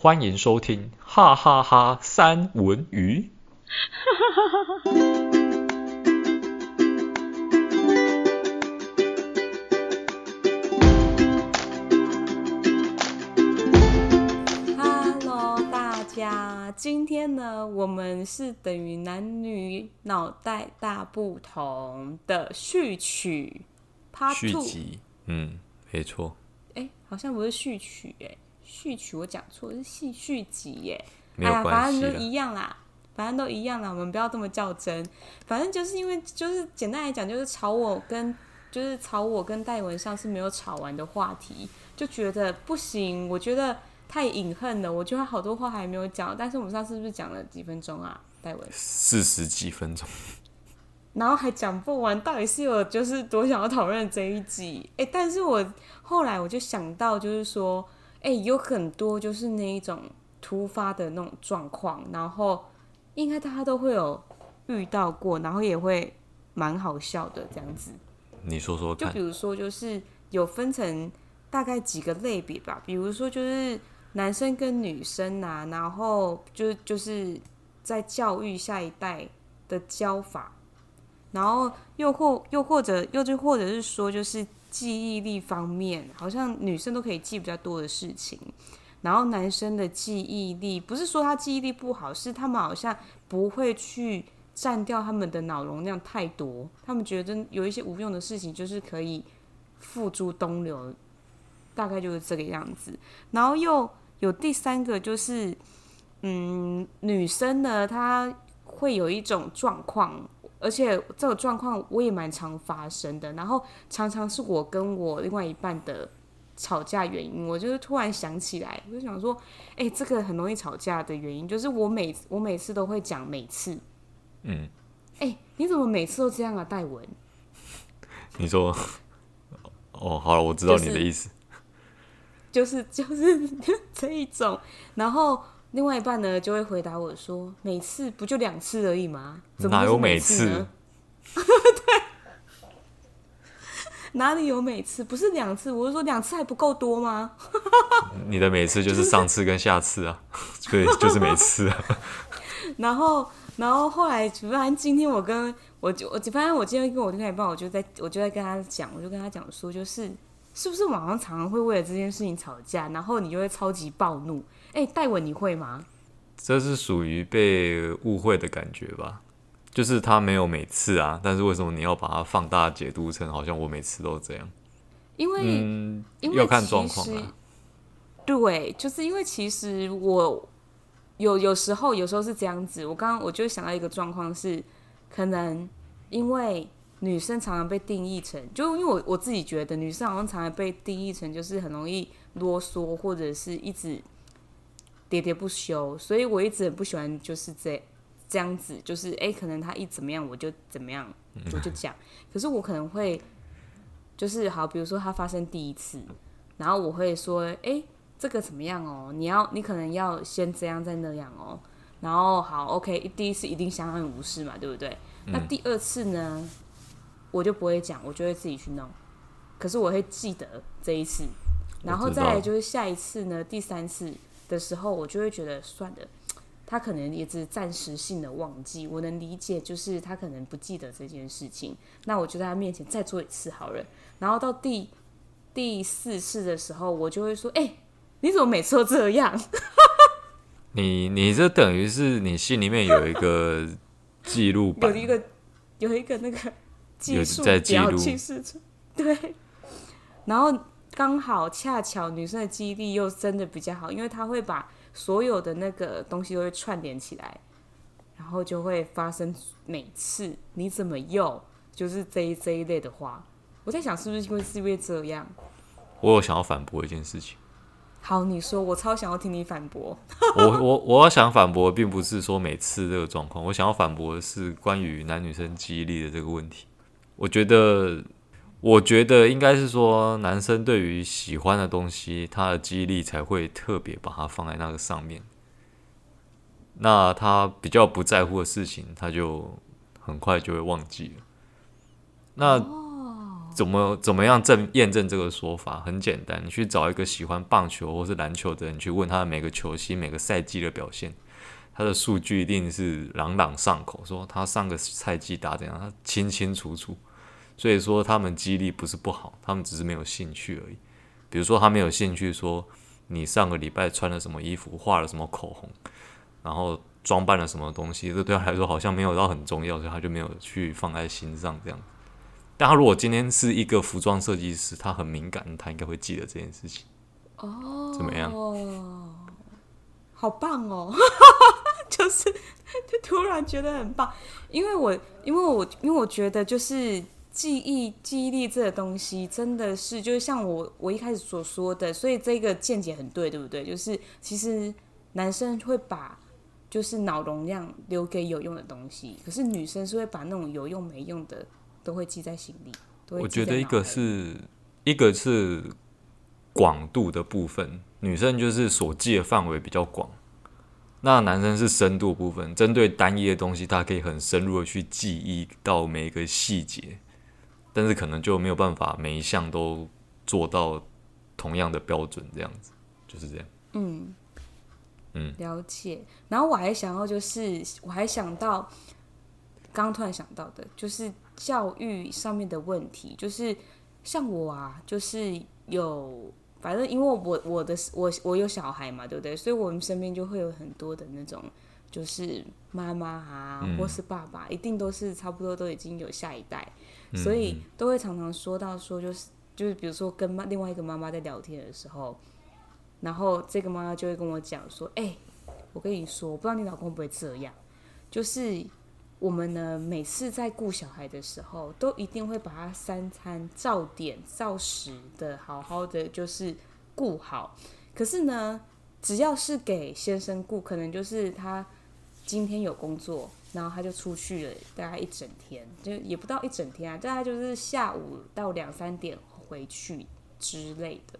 欢迎收听哈哈哈三文鱼。Hello，大家，今天呢，我们是等于男女脑袋大不同的序曲，Part Two。嗯，没错。哎，好像不是序曲，哎。序曲我讲错，是戏续集耶。没有关系，哎呀，反正都一样啦，反正都一样啦，我们不要这么较真。反正就是因为，就是简单来讲，就是吵我跟就是吵我跟戴文上是没有吵完的话题，就觉得不行，我觉得太隐恨了。我觉得好多话还没有讲，但是我们上次是不是讲了几分钟啊？戴文四十几分钟，然后还讲不完，到底是有就是多想要讨论这一集？哎，但是我后来我就想到，就是说。哎、欸，有很多就是那一种突发的那种状况，然后应该大家都会有遇到过，然后也会蛮好笑的这样子。你说说看。就比如说，就是有分成大概几个类别吧，比如说就是男生跟女生啊，然后就就是在教育下一代的教法，然后又或又或者又就或者是说就是。记忆力方面，好像女生都可以记比较多的事情，然后男生的记忆力不是说他记忆力不好，是他们好像不会去占掉他们的脑容量太多，他们觉得有一些无用的事情就是可以付诸东流，大概就是这个样子。然后又有第三个就是，嗯，女生呢，她会有一种状况。而且这个状况我也蛮常发生的，然后常常是我跟我另外一半的吵架原因。我就是突然想起来，我就想说，哎、欸，这个很容易吵架的原因就是我每我每次都会讲每次，嗯，哎、欸，你怎么每次都这样啊，戴文？你说，哦，好了，我知道你的意思，就是就是、就是、这一种，然后。另外一半呢，就会回答我说：“每次不就两次而已吗？怎么哪有每次呢？” 对，哪里有每次？不是两次，我是说两次还不够多吗？你的每次就是上次跟下次啊，对，就是每次啊。然后，然后后来，反正今天我跟我就我反正我今天跟我另外一半，我就在我就在跟他讲，我就跟他讲说，就是是不是网上常常会为了这件事情吵架，然后你就会超级暴怒。哎，戴文，你会吗？这是属于被误会的感觉吧？就是他没有每次啊，但是为什么你要把它放大解读成好像我每次都这样？因为，嗯，因为要看状况啊。对，就是因为其实我有有时候有时候是这样子。我刚刚我就想到一个状况是，可能因为女生常常被定义成，就因为我我自己觉得女生好像常常被定义成就是很容易啰嗦，或者是一直。喋喋不休，所以我一直很不喜欢就是这这样子，就是哎、欸，可能他一怎么样我就怎么样，我就讲。可是我可能会就是好，比如说他发生第一次，然后我会说，哎、欸，这个怎么样哦？你要你可能要先这样再那样哦。然后好，OK，第一次一定相安无事嘛，对不对？那第二次呢，我就不会讲，我就会自己去弄。可是我会记得这一次，然后再来就是下一次呢，第三次。的时候，我就会觉得算了，他可能也只是暂时性的忘记，我能理解，就是他可能不记得这件事情。那我就在他面前再做一次好人。然后到第第四次的时候，我就会说：“哎、欸，你怎么每次都这样？” 你你这等于是你心里面有一个记录 有一个有一个那个记录在记录，对，然后。刚好恰巧女生的记忆力又真的比较好，因为她会把所有的那个东西都会串联起来，然后就会发生每次你怎么又就是这一这一类的话。我在想是不是因为是因为这样？我有想要反驳一件事情。好，你说，我超想要听你反驳。我我我要想反驳，并不是说每次这个状况，我想要反驳的是关于男女生记忆力的这个问题。我觉得。我觉得应该是说，男生对于喜欢的东西，他的记忆力才会特别把它放在那个上面。那他比较不在乎的事情，他就很快就会忘记了。那怎么怎么样证验证这个说法？很简单，你去找一个喜欢棒球或是篮球的人，去问他的每个球星每个赛季的表现，他的数据一定是朗朗上口，说他上个赛季打怎样，他清清楚楚。所以说他们记忆力不是不好，他们只是没有兴趣而已。比如说他没有兴趣说你上个礼拜穿了什么衣服，画了什么口红，然后装扮了什么东西，这对他来说好像没有到很重要，所以他就没有去放在心上这样。但他如果今天是一个服装设计师，他很敏感，他应该会记得这件事情。哦，怎么样？好棒哦！就是就突然觉得很棒，因为我因为我因为我觉得就是记忆记忆力这个东西真的是就是像我我一开始所说的，所以这个见解很对，对不对？就是其实男生会把就是脑容量留给有用的东西，可是女生是会把那种有用没用的。都会记在心里。我觉得一个是一个是广度的部分，女生就是所记的范围比较广，那男生是深度部分，针对单一的东西，他可以很深入的去记忆到每一个细节，但是可能就没有办法每一项都做到同样的标准，这样子就是这样。嗯嗯，了解。然后我还想要就是，我还想到刚刚突然想到的，就是。教育上面的问题，就是像我啊，就是有，反正因为我我的我我有小孩嘛，对不对？所以我们身边就会有很多的那种，就是妈妈啊，或是爸爸，一定都是差不多都已经有下一代，所以都会常常说到说，就是就是比如说跟妈另外一个妈妈在聊天的时候，然后这个妈妈就会跟我讲说，哎，我跟你说，我不知道你老公会不会这样，就是。我们呢，每次在顾小孩的时候，都一定会把他三餐照点照时的好好的就是顾好。可是呢，只要是给先生顾，可能就是他今天有工作，然后他就出去了，大概一整天，就也不到一整天啊，大概就是下午到两三点回去之类的。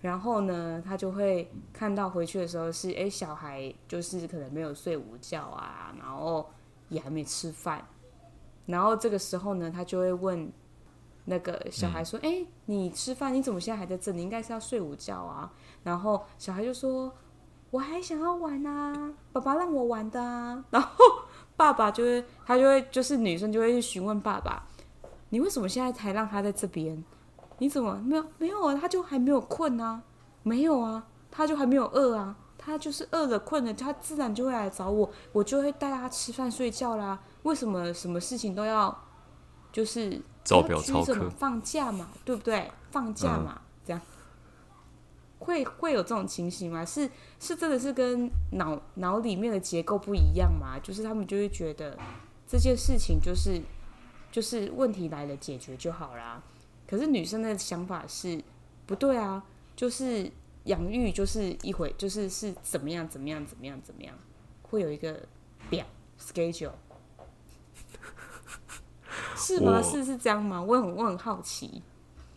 然后呢，他就会看到回去的时候是，诶，小孩就是可能没有睡午觉啊，然后。也还没吃饭，然后这个时候呢，他就会问那个小孩说：“哎、嗯，你吃饭？你怎么现在还在这里？你应该是要睡午觉啊。”然后小孩就说：“我还想要玩啊，爸爸让我玩的啊。”然后爸爸就会，他就会，就是女生就会去询问爸爸：“你为什么现在才让他在这边？你怎么没有没有啊？他就还没有困啊？没有啊？他就还没有饿啊？”他就是饿了、困了，他自然就会来找我，我就会带他吃饭、睡觉啦。为什么什么事情都要就是照表操课？放假嘛，对不对？放假嘛，会会有这种情形吗？是是真的是跟脑脑里面的结构不一样吗？就是他们就会觉得这件事情就是就是问题来了解决就好啦。可是女生的想法是不对啊，就是。养育就是一回，就是是怎么样，怎么样，怎么样，怎么样，会有一个表 schedule，是吗？是是这样吗？我很我很好奇。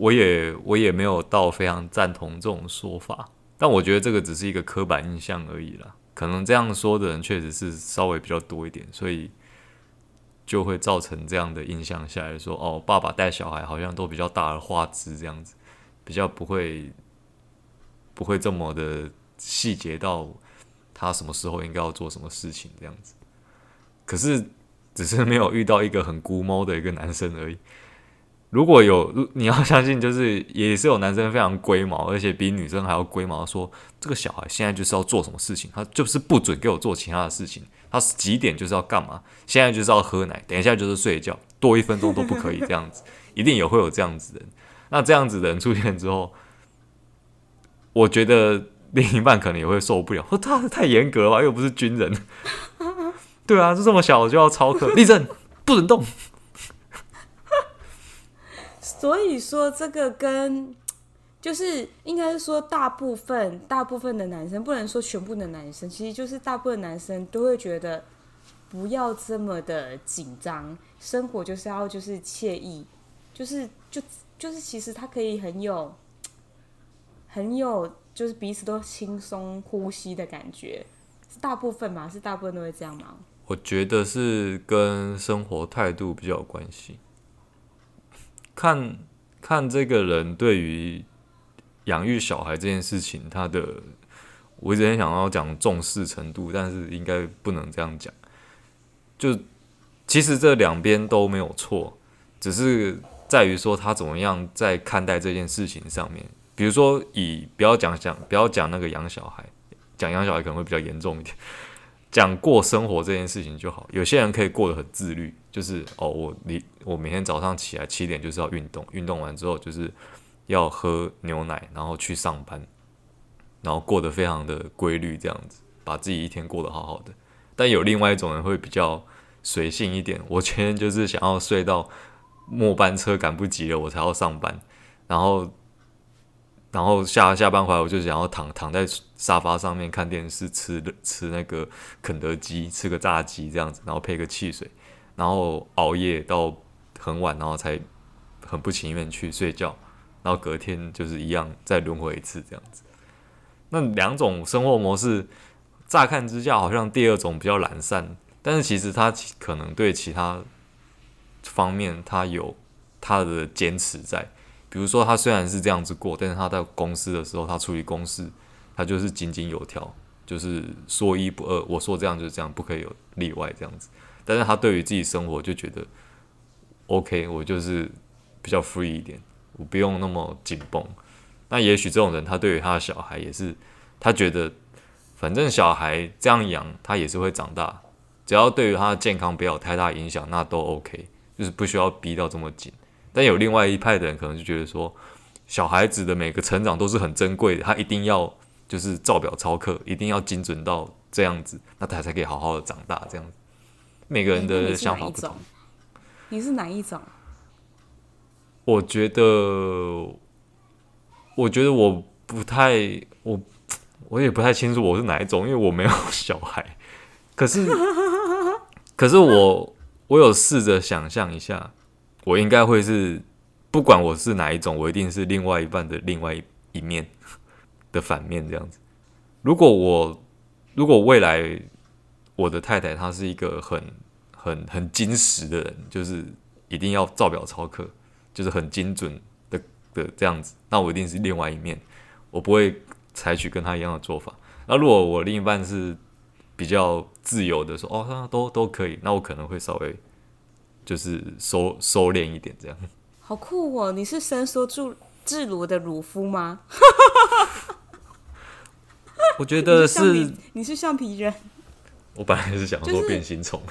我也我也没有到非常赞同这种说法，但我觉得这个只是一个刻板印象而已啦。可能这样说的人确实是稍微比较多一点，所以就会造成这样的印象下来说，哦，爸爸带小孩好像都比较大而化之这样子，比较不会。不会这么的细节到他什么时候应该要做什么事情这样子，可是只是没有遇到一个很孤猫的一个男生而已。如果有，你要相信，就是也是有男生非常龟毛，而且比女生还要龟毛，说这个小孩现在就是要做什么事情，他就是不准给我做其他的事情，他是几点就是要干嘛，现在就是要喝奶，等一下就是睡觉，多一分钟都不可以这样子，一定也会有这样子的人。那这样子的人出现之后。我觉得另一半可能也会受不了，说他太严格了吧，又不是军人。对啊，就这么小就要操课，立正，不准动。所以说，这个跟就是应该是说，大部分大部分的男生，不能说全部的男生，其实就是大部分男生都会觉得不要这么的紧张，生活就是要就是惬意，就是就就是其实他可以很有。很有，就是彼此都轻松呼吸的感觉，是大部分嘛？是大部分都会这样吗？我觉得是跟生活态度比较有关系。看看这个人对于养育小孩这件事情，他的我一直很想要讲重视程度，但是应该不能这样讲。就其实这两边都没有错，只是在于说他怎么样在看待这件事情上面。比如说以不要讲讲不要讲那个养小孩，讲养小孩可能会比较严重一点。讲过生活这件事情就好。有些人可以过得很自律，就是哦，我你我每天早上起来七点就是要运动，运动完之后就是要喝牛奶，然后去上班，然后过得非常的规律，这样子把自己一天过得好好的。但有另外一种人会比较随性一点，我今天就是想要睡到末班车赶不及了，我才要上班，然后。然后下下班回来，我就想要躺躺在沙发上面看电视，吃吃那个肯德基，吃个炸鸡这样子，然后配个汽水，然后熬夜到很晚，然后才很不情愿去睡觉，然后隔天就是一样再轮回一次这样子。那两种生活模式，乍看之下好像第二种比较懒散，但是其实他可能对其他方面他有他的坚持在。比如说，他虽然是这样子过，但是他在公司的时候，他处理公事，他就是井井有条，就是说一不二。我说这样就是这样，不可以有例外这样子。但是他对于自己生活就觉得，OK，我就是比较 free 一点，我不用那么紧绷。那也许这种人，他对于他的小孩也是，他觉得反正小孩这样养，他也是会长大，只要对于他的健康不要有太大影响，那都 OK，就是不需要逼到这么紧。但有另外一派的人可能就觉得说，小孩子的每个成长都是很珍贵的，他一定要就是照表操课，一定要精准到这样子，那他才可以好好的长大。这样子，每个人的想法不同。你是哪一种？我觉得，我觉得我不太，我我也不太清楚我是哪一种，因为我没有 小孩。可是，可是我我有试着想象一下。我应该会是，不管我是哪一种，我一定是另外一半的另外一面的反面这样子。如果我，如果未来我的太太她是一个很很很精实的人，就是一定要照表操课，就是很精准的的这样子，那我一定是另外一面，我不会采取跟她一样的做法。那如果我另一半是比较自由的说，哦，那都都可以，那我可能会稍微。就是收收敛一点，这样。好酷哦！你是伸缩住自如的鲁夫吗？我觉得是。你是橡皮人。我本来是想说变形虫。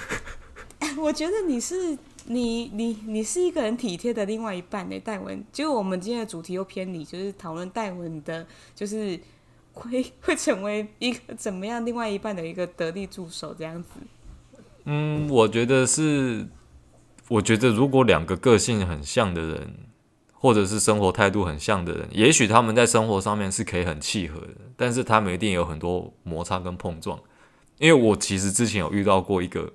我觉得你是你你你是一个很体贴的另外一半呢，戴文。就我们今天的主题又偏离，就是讨论戴文的，就是会会成为一个怎么样另外一半的一个得力助手这样子。嗯，我觉得是。我觉得，如果两个个性很像的人，或者是生活态度很像的人，也许他们在生活上面是可以很契合的，但是他们一定有很多摩擦跟碰撞。因为我其实之前有遇到过一个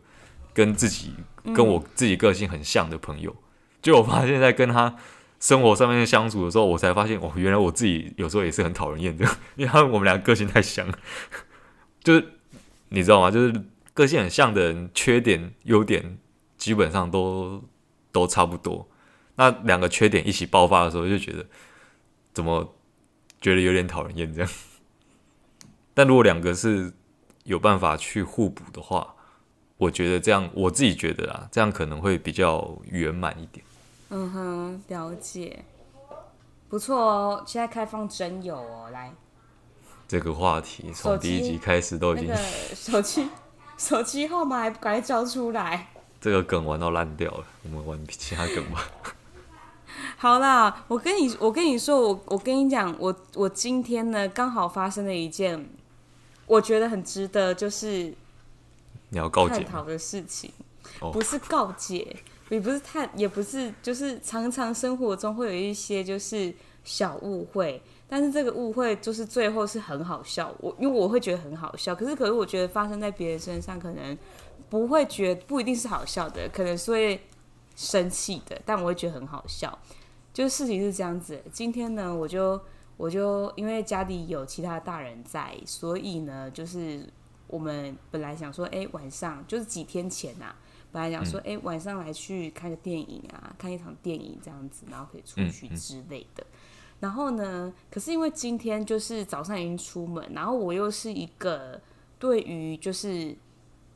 跟自己跟我自己个性很像的朋友，就我发现，在跟他生活上面相处的时候，我才发现，哦，原来我自己有时候也是很讨人厌的，因为他我们俩个个性太像，就是你知道吗？就是个性很像的人，缺点优点。基本上都都差不多，那两个缺点一起爆发的时候，就觉得怎么觉得有点讨人厌这样。但如果两个是有办法去互补的话，我觉得这样我自己觉得啊，这样可能会比较圆满一点。嗯哼，了解，不错哦。现在开放真友哦，来这个话题从第一集开始都已经手机手机号码还不赶快交出来。这个梗玩到烂掉了，我们玩其他梗吧。好啦，我跟你我跟你说，我我跟你讲，我我今天呢刚好发生了一件我觉得很值得就是你要告解探讨的事情，不是告解，也不是探，也不是就是常常生活中会有一些就是小误会，但是这个误会就是最后是很好笑，我因为我会觉得很好笑，可是可是我觉得发生在别人身上可能。不会觉得不一定是好笑的，可能是会生气的，但我会觉得很好笑。就是事情是这样子，今天呢，我就我就因为家里有其他大人在，所以呢，就是我们本来想说，哎，晚上就是几天前呐、啊，本来想说，哎、嗯欸，晚上来去看个电影啊，看一场电影这样子，然后可以出去之类的。嗯嗯、然后呢，可是因为今天就是早上已经出门，然后我又是一个对于就是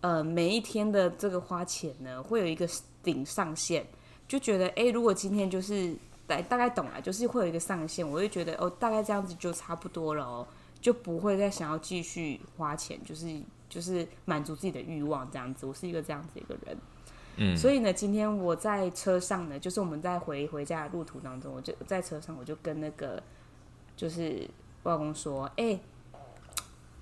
呃每一天的这个花钱呢，会有一个顶上限，就觉得哎、欸，如果今天就是大大概懂了，就是会有一个上限，我就觉得哦，大概这样子就差不多了哦，就不会再想要继续花钱，就是。就是满足自己的欲望这样子，我是一个这样子一个人，嗯，所以呢，今天我在车上呢，就是我们在回回家的路途当中，我就在车上，我就跟那个就是外公说，哎、欸，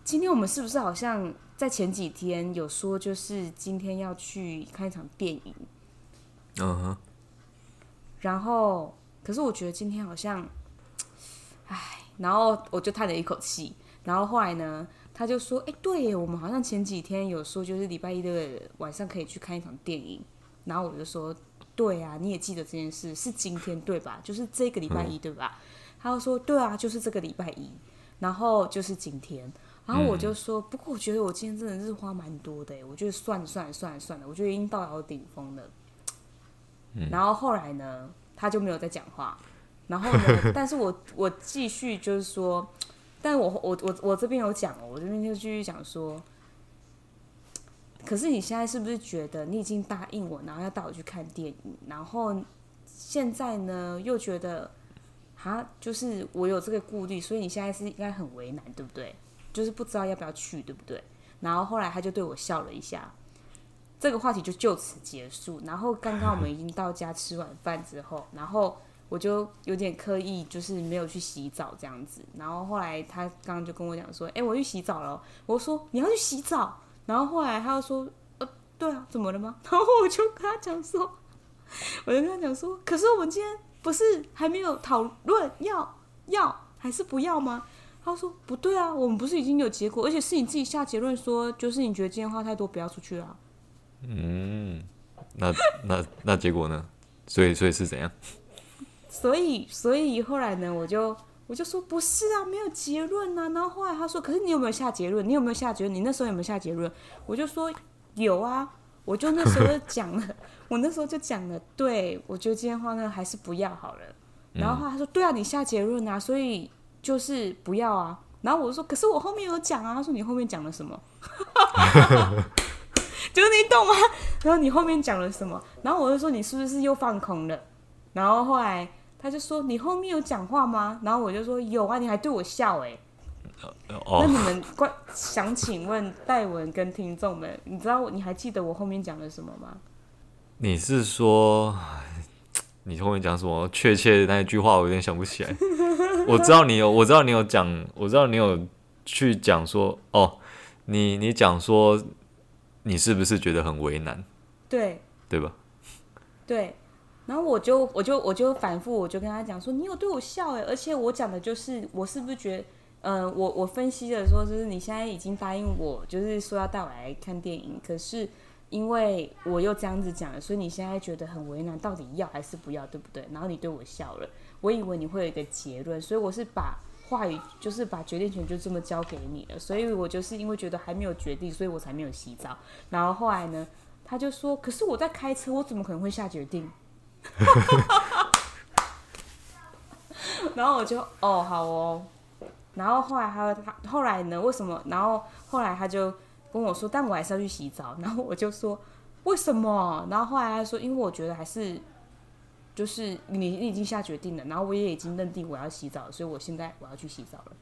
今天我们是不是好像在前几天有说，就是今天要去看一场电影，嗯哼，然后可是我觉得今天好像，哎，然后我就叹了一口气，然后后来呢？他就说：“哎，对耶，我们好像前几天有说，就是礼拜一的晚上可以去看一场电影。”然后我就说：“对啊，你也记得这件事是今天对吧？就是这个礼拜一对吧？”他就说：“对啊，就是这个礼拜一，然后就是今天。”然后我就说：“不过我觉得我今天真的是花蛮多的，我觉得算了算了算了算了，我觉得已经到了顶峰了。”然后后来呢，他就没有再讲话。然后呢，但是我我继续就是说。但我我我我这边有讲哦，我这边就继续讲说，可是你现在是不是觉得你已经答应我，然后要带我去看电影，然后现在呢又觉得，啊，就是我有这个顾虑，所以你现在是应该很为难，对不对？就是不知道要不要去，对不对？然后后来他就对我笑了一下，这个话题就就此结束。然后刚刚我们已经到家吃完饭之后，然后。我就有点刻意，就是没有去洗澡这样子。然后后来他刚刚就跟我讲说：“哎、我去洗澡了。”我说：“你要去洗澡？”然后后来他又说：“呃，对啊，怎么了吗？”然后我就跟他讲说：“我就跟他讲说，可是我们今天不是还没有讨论要要还是不要吗？”他说：“不对啊，我们不是已经有结果，而且是你自己下结论说，就是你觉得今天话太多，不要出去了、啊。”嗯，那那那结果呢？所以所以是怎样？所以，所以后来呢，我就我就说不是啊，没有结论啊。然后后来他说，可是你有没有下结论？你有没有下结论？你那时候有没有下结论？我就说有啊，我就那时候就讲了，我那时候就讲了，对，我觉得今天话呢还是不要好了。然后后来他说，对啊，你下结论啊，所以就是不要啊。然后我就说，可是我后面有讲啊。他说你后面讲了什么？就是你懂吗？然后你后面讲了什么？然后我就说你是不是又放空了？然后后来。他就说：“你后面有讲话吗？”然后我就说：“有啊，你还对我笑哎。”那你们关想请问戴文跟听众们，你知道你还记得我后面讲了什么吗？你是说你后面讲什么？确切的那一句话我有点想不起来。我知道你有，我知道你有讲，我知道你有去讲说哦，你你讲说你是不是觉得很为难？对，对吧？对。然后我就我就我就反复我就跟他讲说，你有对我笑哎，而且我讲的就是我是不是觉得，嗯、呃，我我分析的说就是你现在已经答应我，就是说要带我来看电影，可是因为我又这样子讲了，所以你现在觉得很为难，到底要还是不要，对不对？然后你对我笑了，我以为你会有一个结论，所以我是把话语就是把决定权就这么交给你了，所以我就是因为觉得还没有决定，所以我才没有洗澡。然后后来呢，他就说，可是我在开车，我怎么可能会下决定？然后我就哦好哦，然后后来他他后来呢？为什么？然后后来他就跟我说，但我还是要去洗澡。然后我就说为什么？然后后来他说，因为我觉得还是就是你你已经下决定了，然后我也已经认定我要洗澡，所以我现在我要去洗澡了。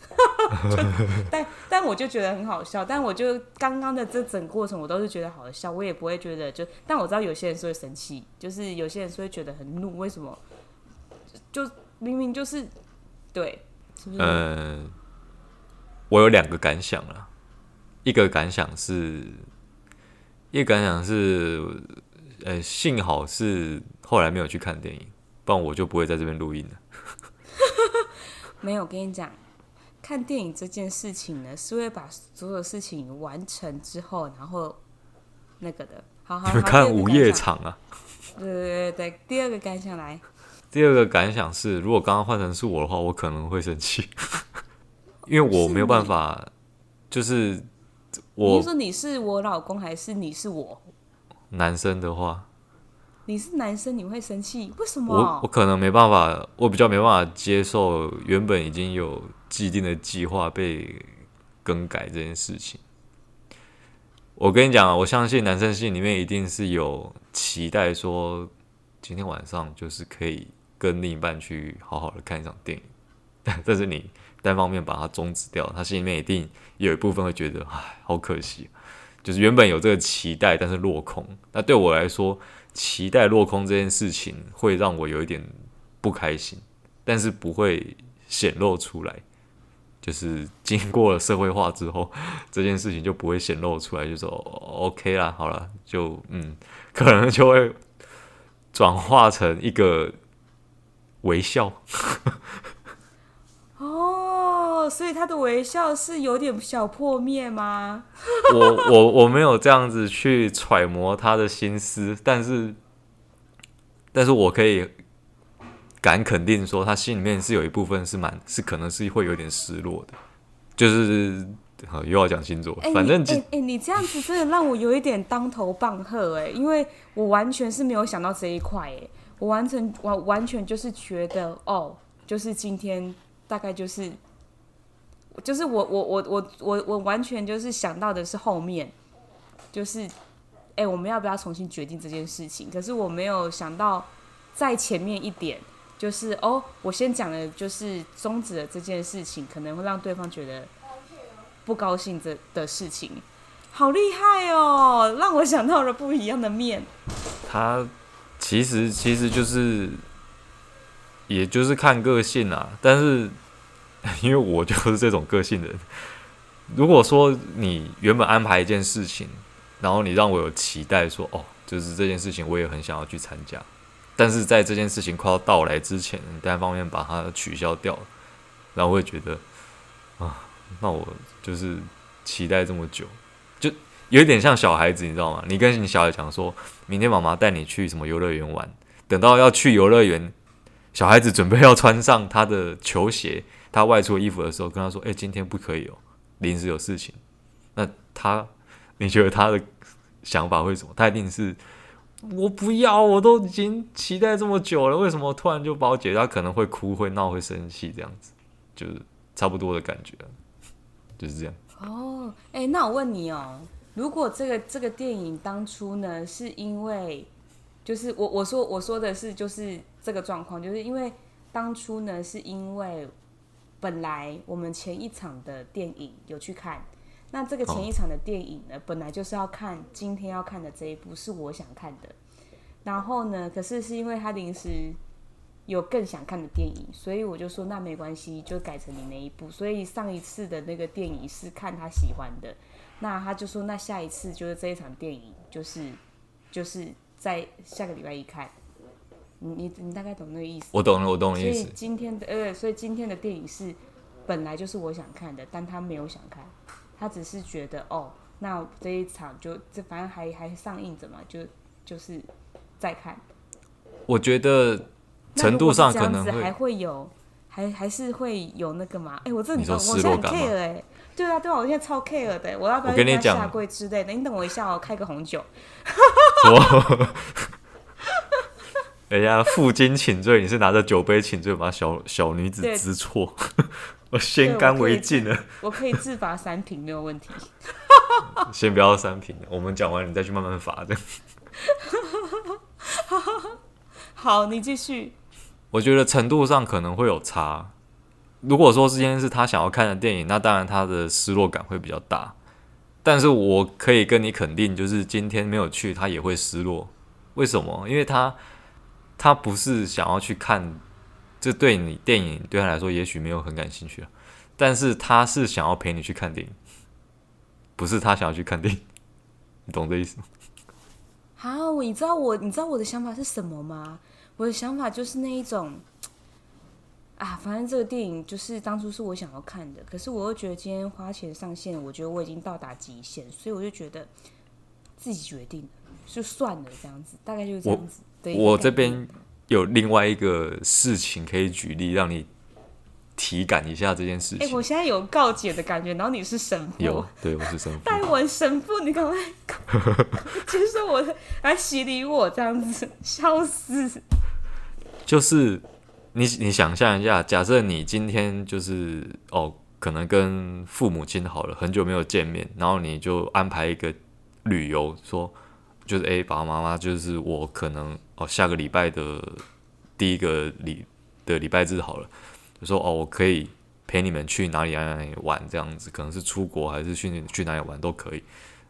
但但我就觉得很好笑，但我就刚刚的这整过程我都是觉得好笑，我也不会觉得就，但我知道有些人是会生气，就是有些人是会觉得很怒，为什么？就明明就是对，是不是？呃，我有两个感想了，一个感想是，一个感想是，呃，幸好是后来没有去看电影，不然我就不会在这边录音了。没有，跟你讲。看电影这件事情呢，是会把所有事情完成之后，然后那个的。好好 好，看午夜场啊。对对对对，第二个感想来。第二个感想是，如果刚刚换成是我的话，我可能会生气，因为我没有办法，是就是我。你说你是我老公，还是你是我？男生的话，你是男生，你会生气？为什么？我我可能没办法，我比较没办法接受原本已经有既定的计划被更改这件事情。我跟你讲，我相信男生心里面一定是有期待，说今天晚上就是可以跟另一半去好好的看一场电影，但是你单方面把它终止掉，他心里面一定有一部分会觉得，唉，好可惜。就是原本有这个期待，但是落空。那对我来说，期待落空这件事情会让我有一点不开心，但是不会显露出来。就是经过了社会化之后，这件事情就不会显露出来，就说 OK 啦，好了，就嗯，可能就会转化成一个微笑。哦，所以他的微笑是有点小破灭吗？我我我没有这样子去揣摩他的心思，但是，但是我可以敢肯定说，他心里面是有一部分是蛮是可能是会有点失落的，就是好又要讲星座，欸、反正哎哎、欸，你这样子真的让我有一点当头棒喝哎，因为我完全是没有想到这一块哎，我完全完完全就是觉得哦，就是今天。大概就是，就是我我我我我我完全就是想到的是后面，就是，哎、我们要不要重新决定这件事情？可是我没有想到在前面一点，就是哦，我先讲的就是终止了这件事情，可能会让对方觉得不高兴这的事情，好厉害哦，让我想到了不一样的面。他其实其实就是。也就是看个性啊，但是 因为我就是这种个性的人。如果说你原本安排一件事情，然后你让我有期待说，哦，就是这件事情我也很想要去参加，但是在这件事情快要到来之前，你单方面把它取消掉了，然后我会觉得啊，那我就是期待这么久，就有一点像小孩子，你知道吗？你跟你小孩讲说，明天妈妈带你去什么游乐园玩，等到要去游乐园。小孩子准备要穿上他的球鞋，他外出衣服的时候，跟他说：“哎、今天不可以哦，临时有事情。”那他，你觉得他的想法会什么？他一定是我不要，我都已经期待这么久了，为什么突然就把我解？他可能会哭、会闹、会生气，这样子，就是差不多的感觉，就是这样。哦，哎、那我问你哦，如果这个这个电影当初呢，是因为就是我我说我说的是就是。这个状况就是因为当初呢，是因为本来我们前一场的电影有去看，那这个前一场的电影呢，本来就是要看今天要看的这一部是我想看的，然后呢，可是是因为他临时有更想看的电影，所以我就说那没关系，就改成你那一部。所以上一次的那个电影是看他喜欢的，那他就说那下一次就是这一场电影，就是就是在下个礼拜一看。你你你大概懂那个意思？我懂了，我懂了意思。所以今天的呃，所以今天的电影是本来就是我想看的，但他没有想看，他只是觉得哦，那这一场就这反正还还上映着嘛，就就是再看。我觉得程度上可能还会有，还还是会有那个嘛？哎、欸，我这你说我现在很 care 哎、欸，对啊对啊，我现在超 care 的，我要不要跟他下跪之类的？你等我一下，我开个红酒。人家负荆请罪，你是拿着酒杯请罪，把小小女子知错，我先干为敬了。我可以自罚三瓶没有问题。先不要三瓶，我们讲完你再去慢慢罚的。好，你继续。我觉得程度上可能会有差。如果说今天是他想要看的电影，那当然他的失落感会比较大。但是我可以跟你肯定，就是今天没有去，他也会失落。为什么？因为他。他不是想要去看，这对你电影对他来说也许没有很感兴趣啊，但是他是想要陪你去看电影，不是他想要去看电影，你懂这意思吗？好，你知道我你知道我的想法是什么吗？我的想法就是那一种，啊，反正这个电影就是当初是我想要看的，可是我又觉得今天花钱上线，我觉得我已经到达极限，所以我就觉得自己决定就算了，这样子，大概就是这样子。我这边有另外一个事情可以举例，让你体感一下这件事情。哎、欸，我现在有告解的感觉，然后你是神父，有，对，我是神父，戴文神父，你赶快接受我来洗礼我这样子，笑死。就是你你想象一下，假设你今天就是哦，可能跟父母亲好了很久没有见面，然后你就安排一个旅游，说就是哎，爸爸妈妈，就是我可能哦下个礼拜的第一个礼的礼拜日好了。就说哦，我可以陪你们去哪里哪里玩，这样子可能是出国还是去去哪里玩都可以。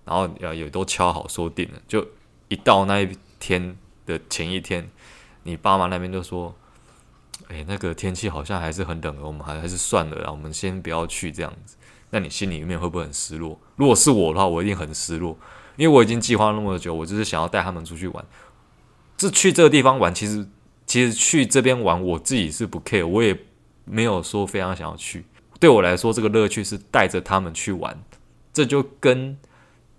然后也也都敲好说定了，就一到那一天的前一天，你爸妈那边就说：“哎，那个天气好像还是很冷，我们还还是算了，然后我们先不要去这样子。”那你心里面会不会很失落？如果是我的话，我一定很失落，因为我已经计划那么久，我就是想要带他们出去玩。这去这个地方玩，其实其实去这边玩，我自己是不 care，我也。没有说非常想要去，对我来说，这个乐趣是带着他们去玩。这就跟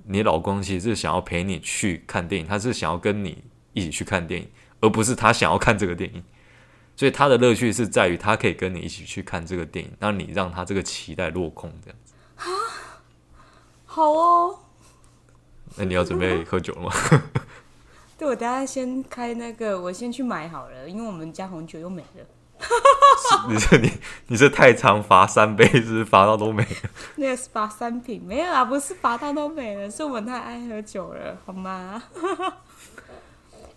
你老公其实是想要陪你去看电影，他是想要跟你一起去看电影，而不是他想要看这个电影。所以他的乐趣是在于他可以跟你一起去看这个电影，那你让他这个期待落空，这样子。啊，好哦。那你要准备喝酒了吗？对，我等下先开那个，我先去买好了，因为我们家红酒又没了。你这你你这太长，罚三杯是不是罚到都没了？那个是罚三瓶，没有啊，不是罚到都没了，是我们太爱喝酒了，好吗？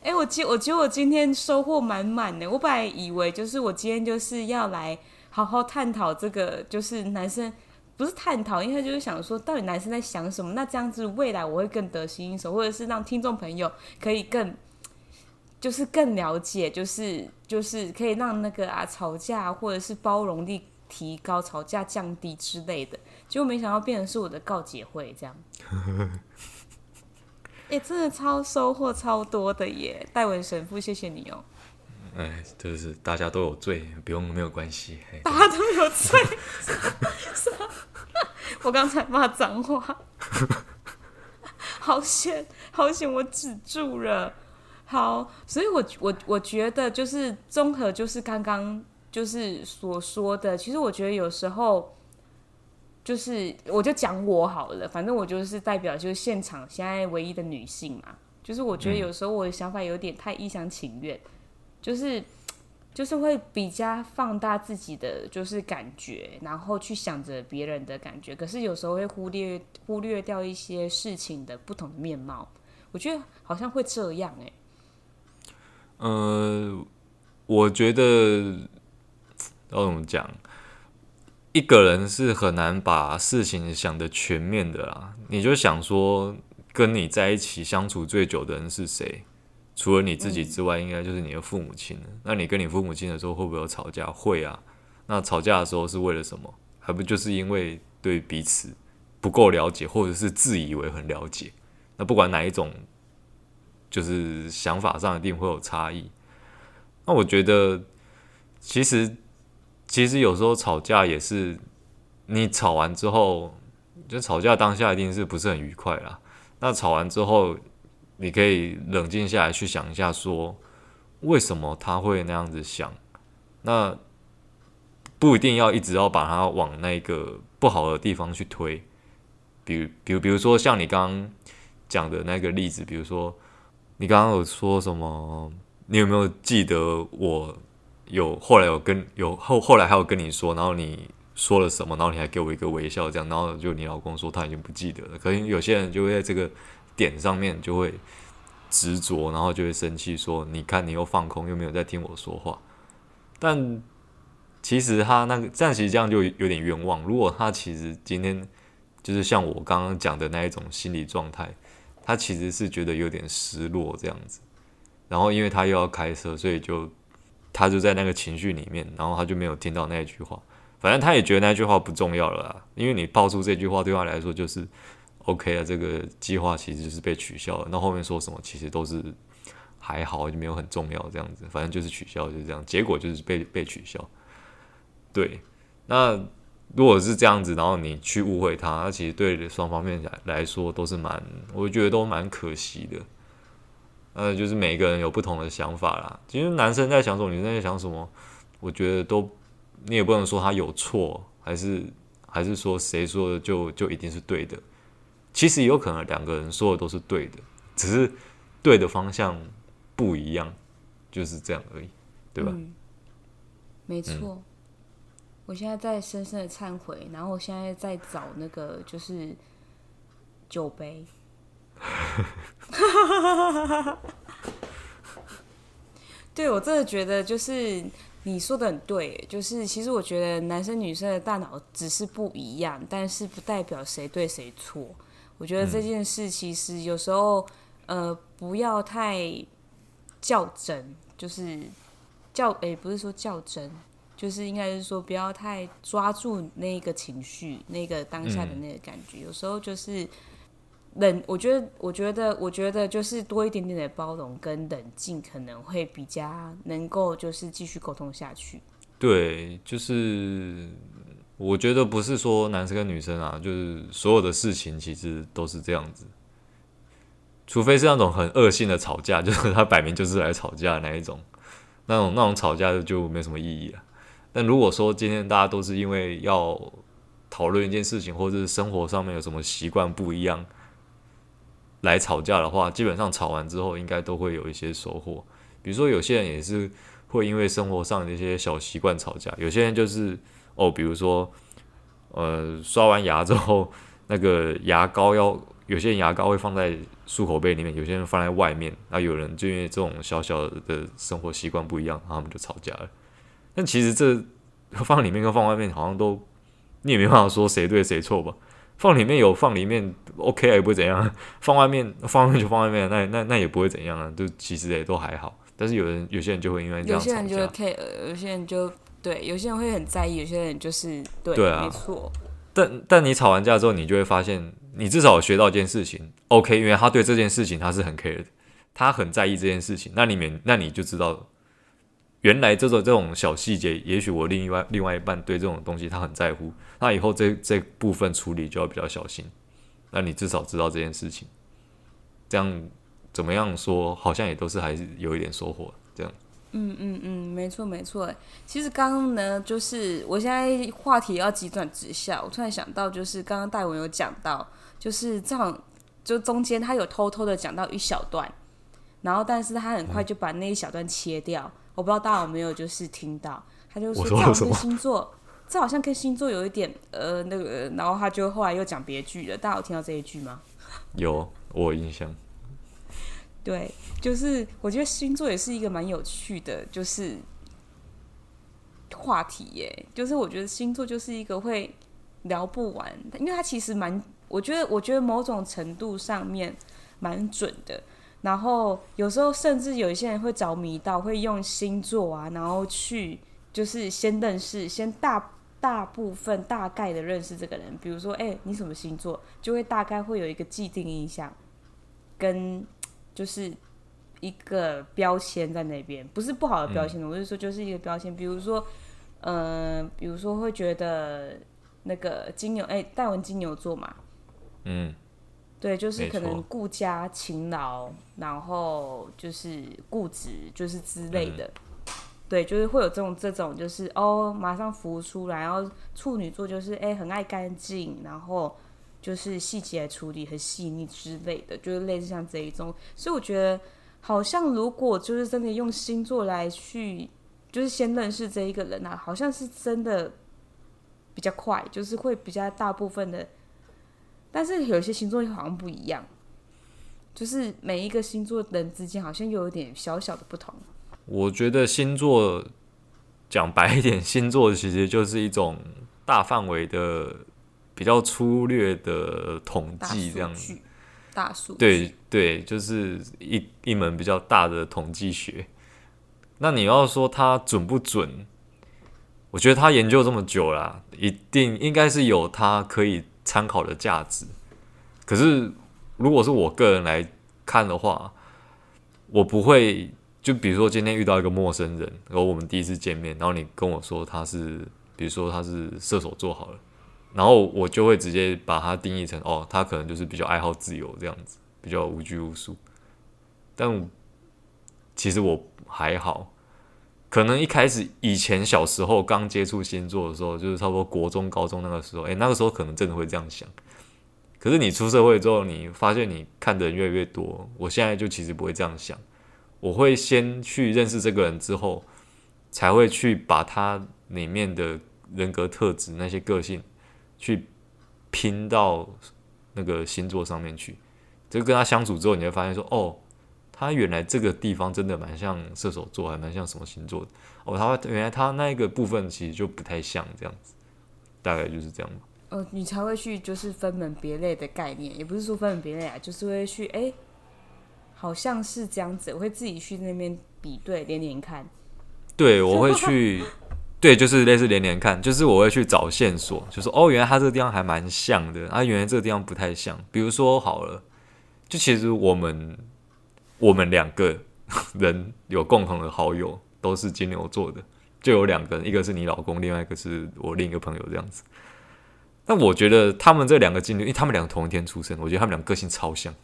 哎、欸，我今我觉得我今天收获满满的。我本来以为就是我今天就是要来好好探讨这个，就是男生不是探讨，因为就是想说到底男生在想什么。那这样子未来我会更得心应手，或者是让听众朋友可以更。就是更了解，就是就是可以让那个啊吵架或者是包容力提高，吵架降低之类的，结果没想到变成是我的告解会这样。哎、欸，真的超收获超多的耶，戴文神父，谢谢你哦。哎，就是大家都有罪，不用没有关系。大家都有罪，我刚才骂脏话，好险好险，我止住了。好，所以我我我觉得就是综合，就是刚刚就是所说的，其实我觉得有时候就是我就讲我好了，反正我就是代表就是现场现在唯一的女性嘛，就是我觉得有时候我的想法有点太一厢情愿，就是就是会比较放大自己的就是感觉，然后去想着别人的感觉，可是有时候会忽略忽略掉一些事情的不同的面貌，我觉得好像会这样哎、欸。呃，我觉得要怎么讲？一个人是很难把事情想得全面的啦。你就想说，跟你在一起相处最久的人是谁？除了你自己之外，应该就是你的父母亲了。那你跟你父母亲的时候会不会有吵架？会啊。那吵架的时候是为了什么？还不就是因为对彼此不够了解，或者是自以为很了解？那不管哪一种。就是想法上一定会有差异。那我觉得，其实其实有时候吵架也是，你吵完之后，就吵架当下一定是不是很愉快啦。那吵完之后，你可以冷静下来去想一下，说为什么他会那样子想。那不一定要一直要把他往那个不好的地方去推。比如，比如，比如说像你刚刚讲的那个例子，比如说。你刚刚有说什么？你有没有记得我有后来有跟有后后来还有跟你说，然后你说了什么？然后你还给我一个微笑，这样，然后就你老公说他已经不记得了。可能有些人就会在这个点上面就会执着，然后就会生气，说你看你又放空，又没有在听我说话。但其实他那个暂时这样就有点冤枉。如果他其实今天就是像我刚刚讲的那一种心理状态。他其实是觉得有点失落这样子，然后因为他又要开车，所以就他就在那个情绪里面，然后他就没有听到那一句话。反正他也觉得那句话不重要了啦，因为你爆出这句话对他来说就是 OK 啊，这个计划其实就是被取消了。那后面说什么其实都是还好，就没有很重要这样子。反正就是取消就是这样，结果就是被被取消。对，那。如果是这样子，然后你去误会他，那其实对双方面来来说都是蛮，我觉得都蛮可惜的。呃，就是每个人有不同的想法啦。其实男生在想什么，女生在想什么，我觉得都你也不能说他有错，还是还是说谁说的就就一定是对的。其实有可能两个人说的都是对的，只是对的方向不一样，就是这样而已，对吧？嗯、没错。嗯、我现在在深深的忏悔，然后我现在在找那个就是酒杯。对，我真的觉得就是你说的很对，就是其实我觉得男生女生的大脑只是不一样，但是不代表谁对谁错。我觉得这件事其实有时候，呃，不要太较真，就是较诶、欸，不是说较真，就是应该是说不要太抓住那个情绪，那个当下的那个感觉。有时候就是冷，我觉得，我觉得，我觉得就是多一点点的包容跟冷静，可能会比较能够就是继续沟通下去。对，就是。我觉得不是说男生跟女生啊，就是所有的事情其实都是这样子，除非是那种很恶性的吵架，就是他摆明就是来吵架的那一种，那种那种吵架就没什么意义了。但如果说今天大家都是因为要讨论一件事情，或者是生活上面有什么习惯不一样来吵架的话，基本上吵完之后应该都会有一些收获。比如说有些人也是会因为生活上的一些小习惯吵架，有些人就是。哦，比如说，呃，刷完牙之后，那个牙膏要有些人牙膏会放在漱口杯里面，有些人放在外面。然后有人就因为这种小小的生活习惯不一样，然后他们就吵架了。但其实这放里面跟放外面好像都你也没办法说谁对谁错吧？放里面有放里面 OK 也不会怎样，放外面放外面就放外面，那那那也不会怎样啊，就其实也都还好。但是有人有些人就会因为这样有些人就 care，有些人就。对，有些人会很在意，有些人就是对，对啊，没错。但但你吵完架之后，你就会发现，你至少有学到一件事情，OK，因为他对这件事情他是很 care 的，他很在意这件事情。那里面，那你就知道，原来这种这种小细节，也许我另外另外一半对这种东西他很在乎，那以后这这部分处理就要比较小心。那你至少知道这件事情，这样怎么样说，好像也都是还是有一点收获，这样。嗯嗯嗯，没错没错。其实刚刚呢，就是我现在话题要急转直下，我突然想到，就是刚刚戴文有讲到，就是这样，就中间他有偷偷的讲到一小段，然后但是他很快就把那一小段切掉。嗯、我不知道大家有没有就是听到，他就说这好像跟星座，这好像跟星座有一点呃那个，然后他就后来又讲别句了。大家有听到这一句吗？有，我有印象。对，就是我觉得星座也是一个蛮有趣的，就是话题耶。就是我觉得星座就是一个会聊不完，因为它其实蛮，我觉得我觉得某种程度上面蛮准的。然后有时候甚至有一些人会着迷到会用星座啊，然后去就是先认识，先大大部分大概的认识这个人。比如说，哎，你什么星座？就会大概会有一个既定印象跟。就是一个标签在那边，不是不好的标签，嗯、我是说就是一个标签。比如说，嗯、呃，比如说会觉得那个金牛，哎、欸，戴文金牛座嘛，嗯，对，就是可能顾家、勤劳，然后就是固执，就是之类的，嗯、对，就是会有这种这种，就是哦，马上浮出来。然后处女座就是哎、欸，很爱干净，然后。就是细节处理很细腻之类的，就是类似像这一种，所以我觉得好像如果就是真的用星座来去，就是先认识这一个人啊，好像是真的比较快，就是会比较大部分的，但是有些星座又好像不一样，就是每一个星座人之间好像又有点小小的不同。我觉得星座讲白一点，星座其实就是一种大范围的。比较粗略的统计这样子，大数对对，就是一一门比较大的统计学。那你要说它准不准？我觉得他研究这么久了，一定应该是有他可以参考的价值。可是如果是我个人来看的话，我不会就比如说今天遇到一个陌生人，然后我们第一次见面，然后你跟我说他是，比如说他是射手座好了。然后我就会直接把它定义成哦，他可能就是比较爱好自由这样子，比较无拘无束。但其实我还好，可能一开始以前小时候刚接触星座的时候，就是差不多国中、高中那个时候，诶，那个时候可能真的会这样想。可是你出社会之后，你发现你看的人越来越多，我现在就其实不会这样想，我会先去认识这个人之后，才会去把他里面的人格特质、那些个性去拼到那个星座上面去。就跟他相处之后，你会发现说，哦，他原来这个地方真的蛮像射手座，还蛮像什么星座的。哦，他原来他那一个部分其实就不太像这样子，大概就是这样。呃，你才会去就是分门别类的概念，也不是说分门别类啊，就是会去哎、欸，好像是这样子，我会自己去那边比对连连看。对，我会去，对，就是类似连连看，就是我会去找线索，就是哦，原来他这个地方还蛮像的，啊，原来这个地方不太像。比如说好了，就其实我们我们两个人有共同的好友，都是金牛座的，就有两个人，一个是你老公，另外一个是我另一个朋友这样子。那我觉得他们这两个金牛，因为他们两个同一天出生，我觉得他们两个个性超像。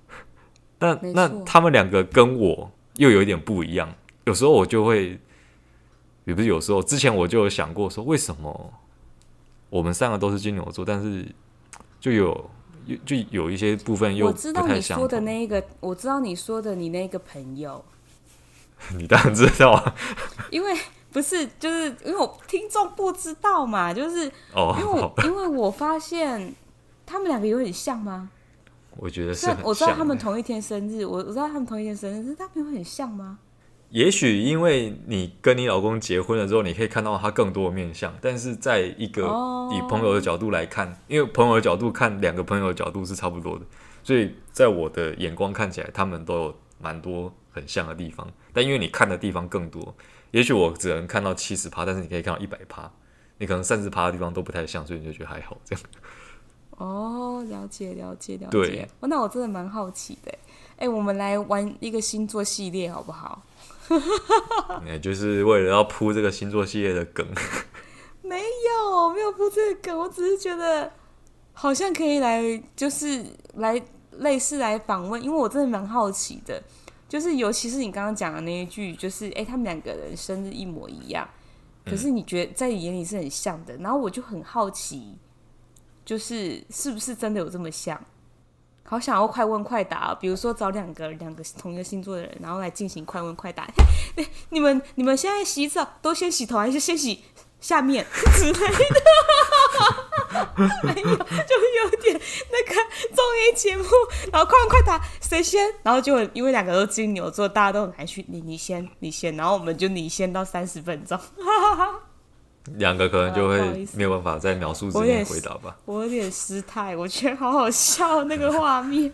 那那他们两个跟我又有一点不一样，有时候我就会，也不是有时候，之前我就有想过说，为什么我们三个都是金牛座，但是就有就有一些部分又不太像。我知道你说的那一个，我知道你说的你那个朋友，你当然知道啊，因为。不是，就是因为我听众不知道嘛，就是哦因为我、oh, 因为我发现他们两个有点像吗？我觉得是，我知道他们同一天生日，我我知道他们同一天生日，是他们有很像吗？也许因为你跟你老公结婚了之后，你可以看到他更多的面相，但是在一个以朋友的角度来看，oh. 因为朋友的角度看两个朋友的角度是差不多的，所以在我的眼光看起来，他们都有蛮多很像的地方，但因为你看的地方更多。也许我只能看到七十趴，但是你可以看到一百趴，你可能三十趴的地方都不太像，所以你就觉得还好这样。哦，了解了解了解。对，哦，那我真的蛮好奇的，哎，我们来玩一个星座系列好不好？也就是为了要铺这个星座系列的梗。没有，没有铺这个梗，我只是觉得好像可以来，就是来类似来访问，因为我真的蛮好奇的。就是，尤其是你刚刚讲的那一句，就是，哎、他们两个人生日一模一样，可是你觉得在你眼里是很像的，然后我就很好奇，就是是不是真的有这么像？好想要快问快答，比如说找两个两个同一个星座的人，然后来进行快问快答。你们你们现在洗澡都先洗头还是先洗下面 之类的？没有，就有点那个综艺节目，然后快问快答，谁先？然后就因为两个都金牛座，大家都很难去，你你先，你先，然后我们就你先到三十分钟，两个可能就会没有办法在描述之间回答吧。我有点失态，我觉得好好笑那个画面。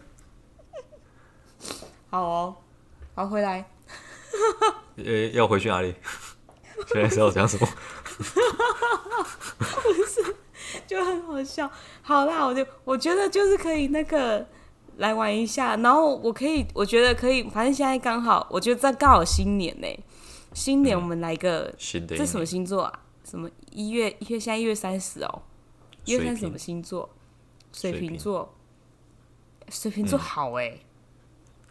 好哦，好回来。呃，要回去哪里？现在是要讲什么？不是。就很好笑，好啦，我就我觉得就是可以那个来玩一下，然后我可以，我觉得可以，反正现在刚好，我觉得在刚好新年呢，新年我们来个，新的，这什么星座啊？什么一月一月现在一月三十哦，一月三十什么星座？水瓶座，水瓶座好哎，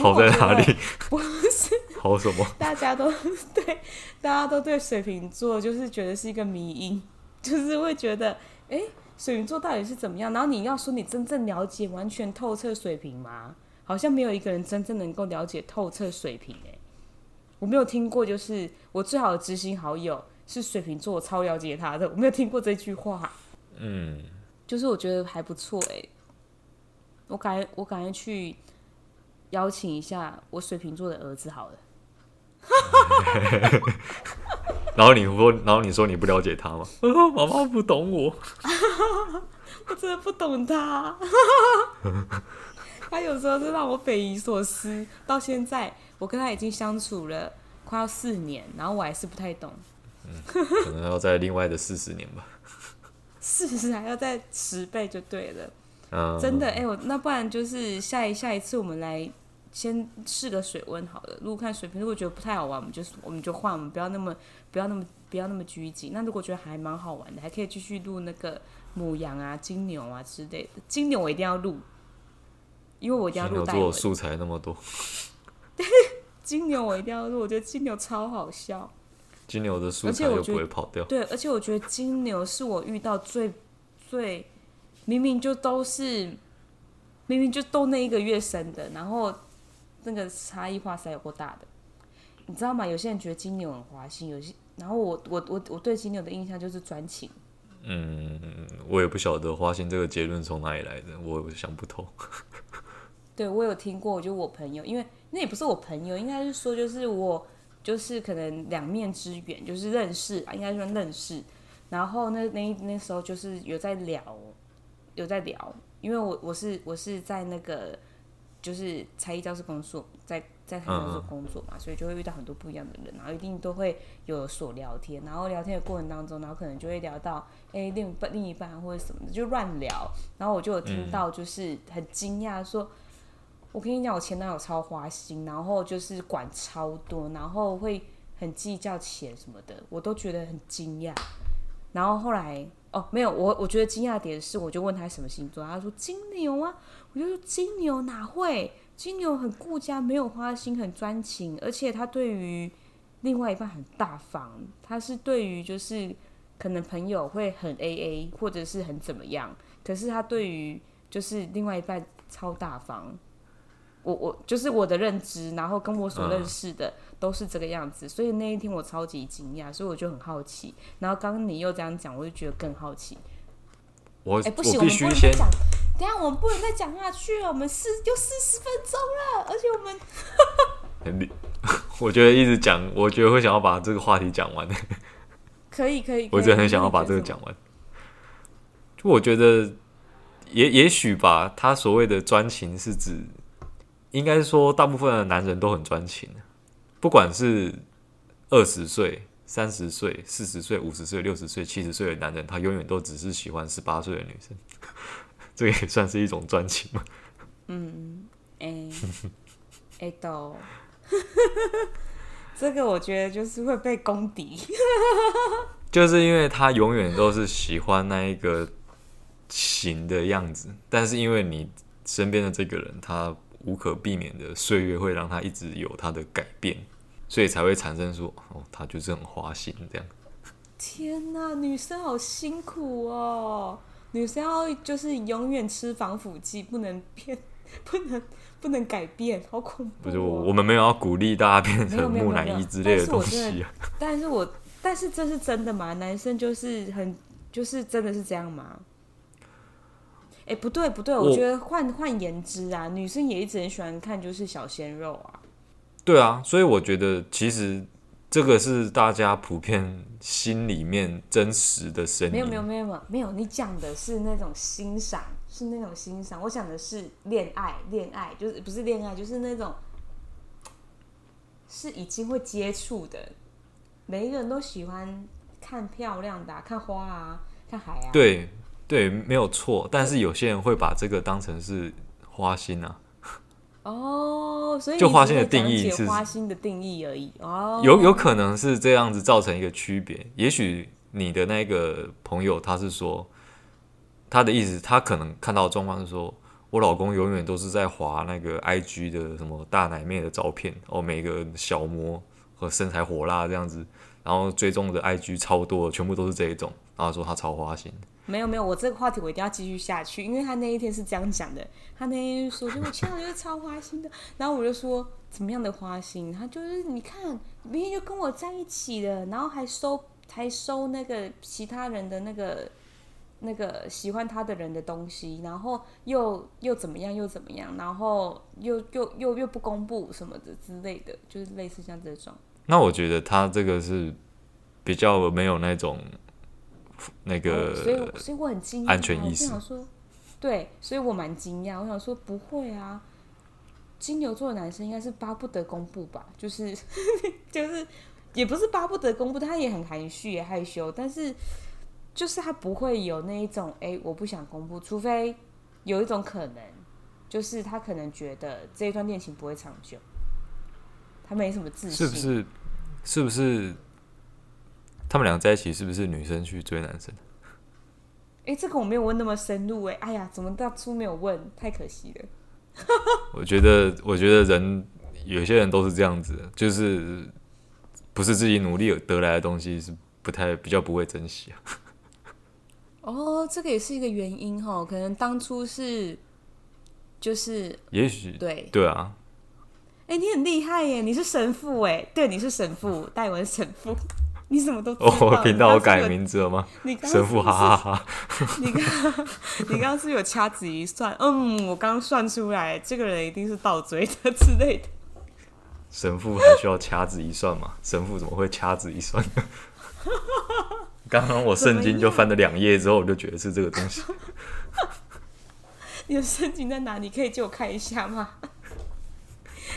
好在哪里？不是。好什么？大家都 对，大家都对水瓶座就是觉得是一个迷因，就是会觉得，哎、欸，水瓶座到底是怎么样？然后你要说你真正了解、完全透彻水瓶吗？好像没有一个人真正能够了解透彻水瓶。哎，我没有听过，就是我最好的知心好友是水瓶座，我超了解他的，我没有听过这句话。嗯，就是我觉得还不错。哎，我感觉我感觉去邀请一下我水瓶座的儿子好了。然后你说，然后你说你不了解他吗？我说妈妈不懂我，我真的不懂他。他有时候是让我匪夷所思。到现在，我跟他已经相处了快要四年，然后我还是不太懂。嗯，可能要在另外的四十年吧。四十还要再十倍就对了。嗯，真的，哎、欸，我那不然就是下一下一次我们来。先试个水温好了，如果看水平，如果觉得不太好玩，我们就我们就换，我们不要那么不要那么不要那么拘谨。那如果觉得还蛮好玩的，还可以继续录那个母羊啊、金牛啊之类的。金牛我一定要录，因为我一定要录。金牛座素材那么多。金牛我一定要录，我觉得金牛超好笑。金牛的素材又不会跑掉。对，而且我觉得金牛是我遇到最最明明就都是明明就都那一个月生的，然后那个差异化才有够大的，你知道吗？有些人觉得金牛很花心，有些然后我我我我对金牛的印象就是专情。嗯，我也不晓得花心这个结论从哪里来的，我想不透。对，我有听过，就我朋友，因为那也不是我朋友，应该是说就是我。就是可能两面之缘，就是认识啊，应该说认识。然后那那那时候就是有在聊，有在聊，因为我我是我是在那个就是才艺教室工作，在在才艺教室工作嘛，所以就会遇到很多不一样的人，然后一定都会有所聊天，然后聊天的过程当中，然后可能就会聊到哎另一半另一半或者什么的，就乱聊。然后我就有听到就是很惊讶说。我跟你讲，我前男友超花心，然后就是管超多，然后会很计较钱什么的，我都觉得很惊讶。然后后来哦，没有，我我觉得惊讶点是，我就问他什么星座，他说金牛啊，我就说金牛哪会？金牛很顾家，没有花心，很专情，而且他对于另外一半很大方。他是对于就是可能朋友会很 AA 或者是很怎么样，可是他对于就是另外一半超大方。我我就是我的认知，然后跟我所认识的都是这个样子，嗯、所以那一天我超级惊讶，所以我就很好奇。然后刚刚你又这样讲，我就觉得更好奇。我哎、欸、不行，我，我们不能再讲，等下我们不能再讲下去了。我们四就四十分钟了，而且我们 很 我觉得一直讲，我觉得会想要把这个话题讲完。可 以可以，可以，我真的很想要把这个讲完。就我觉得也也许吧，他所谓的专情是指。应该说，大部分的男人都很专情，不管是二十岁、三十岁、四十岁、五十岁、六十岁、七十岁的男人，他永远都只是喜欢十八岁的女生，这也算是一种专情吗？嗯，哎，哎，都，这个我觉得就是会被攻敌，就是因为他永远都是喜欢那一个型的样子，但是因为你身边的这个人，他。无可避免的岁月会让他一直有他的改变，所以才会产生说哦，他就是很花心这样。天哪，女生好辛苦哦！女生要就是永远吃防腐剂，不能变，不能不能改变，好恐怖哦。不是我，我们没有要鼓励大家变成木乃伊之类的东西啊。但是我，但是这是真的吗？男生就是很，就是真的是这样吗？哎，欸、不对不对，我觉得换换言之啊，女生也一直很喜欢看就是小鲜肉啊。对啊，所以我觉得其实这个是大家普遍心里面真实的声音。没有没有没有没有没有，你讲的是那种欣赏，是那种欣赏。我讲的是恋爱，恋爱就是不是恋爱，就是那种是已经会接触的。每一个人都喜欢看漂亮的啊，看花啊，看海啊。对。对，没有错，但是有些人会把这个当成是花心啊。哦，所以就花心的定义是花心的定义而已。哦，有有可能是这样子造成一个区别。也许你的那个朋友他是说，他的意思，他可能看到的状况是说，我老公永远都是在滑那个 IG 的什么大奶妹的照片，哦，每个小模和身材火辣这样子，然后追踪的 IG 超多，全部都是这一种，然后说他超花心。没有没有，我这个话题我一定要继续下去，因为他那一天是这样讲的，他那天说就我前男友就是超花心的，然后我就说怎么样的花心？他就是你看明天就跟我在一起了，然后还收还收那个其他人的那个那个喜欢他的人的东西，然后又又怎么样又怎么样，然后又又又又不公布什么的之类的，就是类似像这种。那我觉得他这个是比较没有那种。那个、哦，所以所以我很惊讶，安全意识。我想说，对，所以我蛮惊讶。我想说，不会啊，金牛座的男生应该是巴不得公布吧？就是 就是，也不是巴不得公布，他也很含蓄也害羞，但是就是他不会有那一种，哎、欸，我不想公布，除非有一种可能，就是他可能觉得这一段恋情不会长久，他没什么自信，是不是？是不是？他们两个在一起是不是女生去追男生？哎、欸，这个我没有问那么深入哎、欸。哎呀，怎么当初没有问？太可惜了。我觉得，我觉得人有些人都是这样子，就是不是自己努力得来的东西，是不太比较不会珍惜啊。哦，这个也是一个原因哦，可能当初是就是，也许对对啊。哎，你很厉害耶！你是神父哎，对，你是神父，戴文神父，你怎么都知道。哦，频道我改名字了吗？你神父，哈哈哈 哈。你刚你刚刚是有掐指一算，嗯，我刚刚算出来，这个人一定是倒追的之类的。神父还需要掐指一算吗？神父怎么会掐指一算？刚刚我圣经就翻了两页之后，我就觉得是这个东西。你的圣经在哪你？可以借我看一下吗？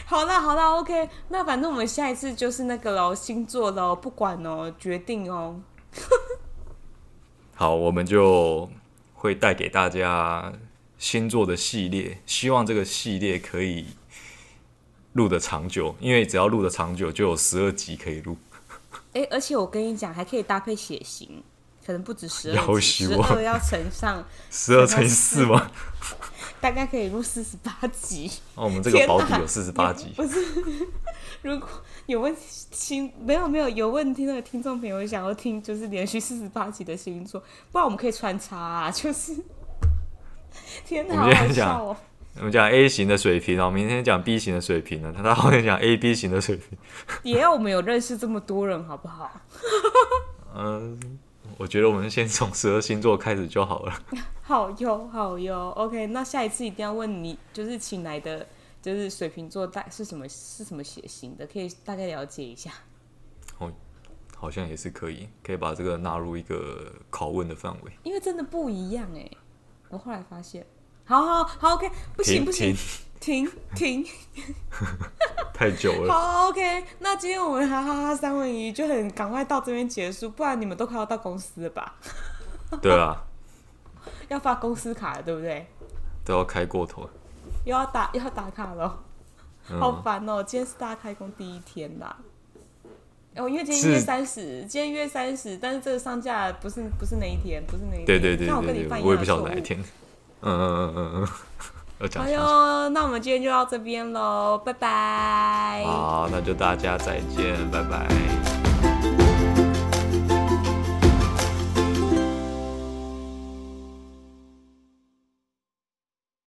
好啦好啦，OK，那反正我们下一次就是那个喽，星座喽，不管哦，决定哦。好，我们就会带给大家星座的系列，希望这个系列可以录得长久，因为只要录得长久，就有十二集可以录。哎、欸，而且我跟你讲，还可以搭配血型，可能不止十二集，十二要乘上十二乘以四吗？大概可以录四十八集。哦，我们这个保底有四十八集。不是，如果有问题，没有没有有问题，那个听众朋友想要听，就是连续四十八集的星座，不然我们可以穿插啊，就是。天哪，好好笑哦！我们讲 A 型的水平，然后，明天讲 B 型的水平呢，他后面讲 A B 型的水平。也要我们有认识这么多人，好不好？嗯。我觉得我们先从十二星座开始就好了。好哟，好哟，OK。那下一次一定要问你，就是请来的，就是水瓶座大是什么是什么血型的，可以大概了解一下。哦，好像也是可以，可以把这个纳入一个拷问的范围。因为真的不一样哎，我后来发现，好好好，OK，不行不行。停停，太久了。好，OK，那今天我们哈哈哈三文鱼就很赶快到这边结束，不然你们都快要到公司了吧？对啊，要发公司卡了，对不对？都要开过头，又要打又要打卡了，嗯、好烦哦！今天是大家开工第一天啦。哦，因为今天一月三十，今天一月三十，但是这个上架不是不是那一天，不是那一天。对对对对对，我，我也不晓得哪一天。嗯嗯嗯嗯嗯。好哟，那我们今天就到这边喽，拜拜。好，那就大家再见，拜拜。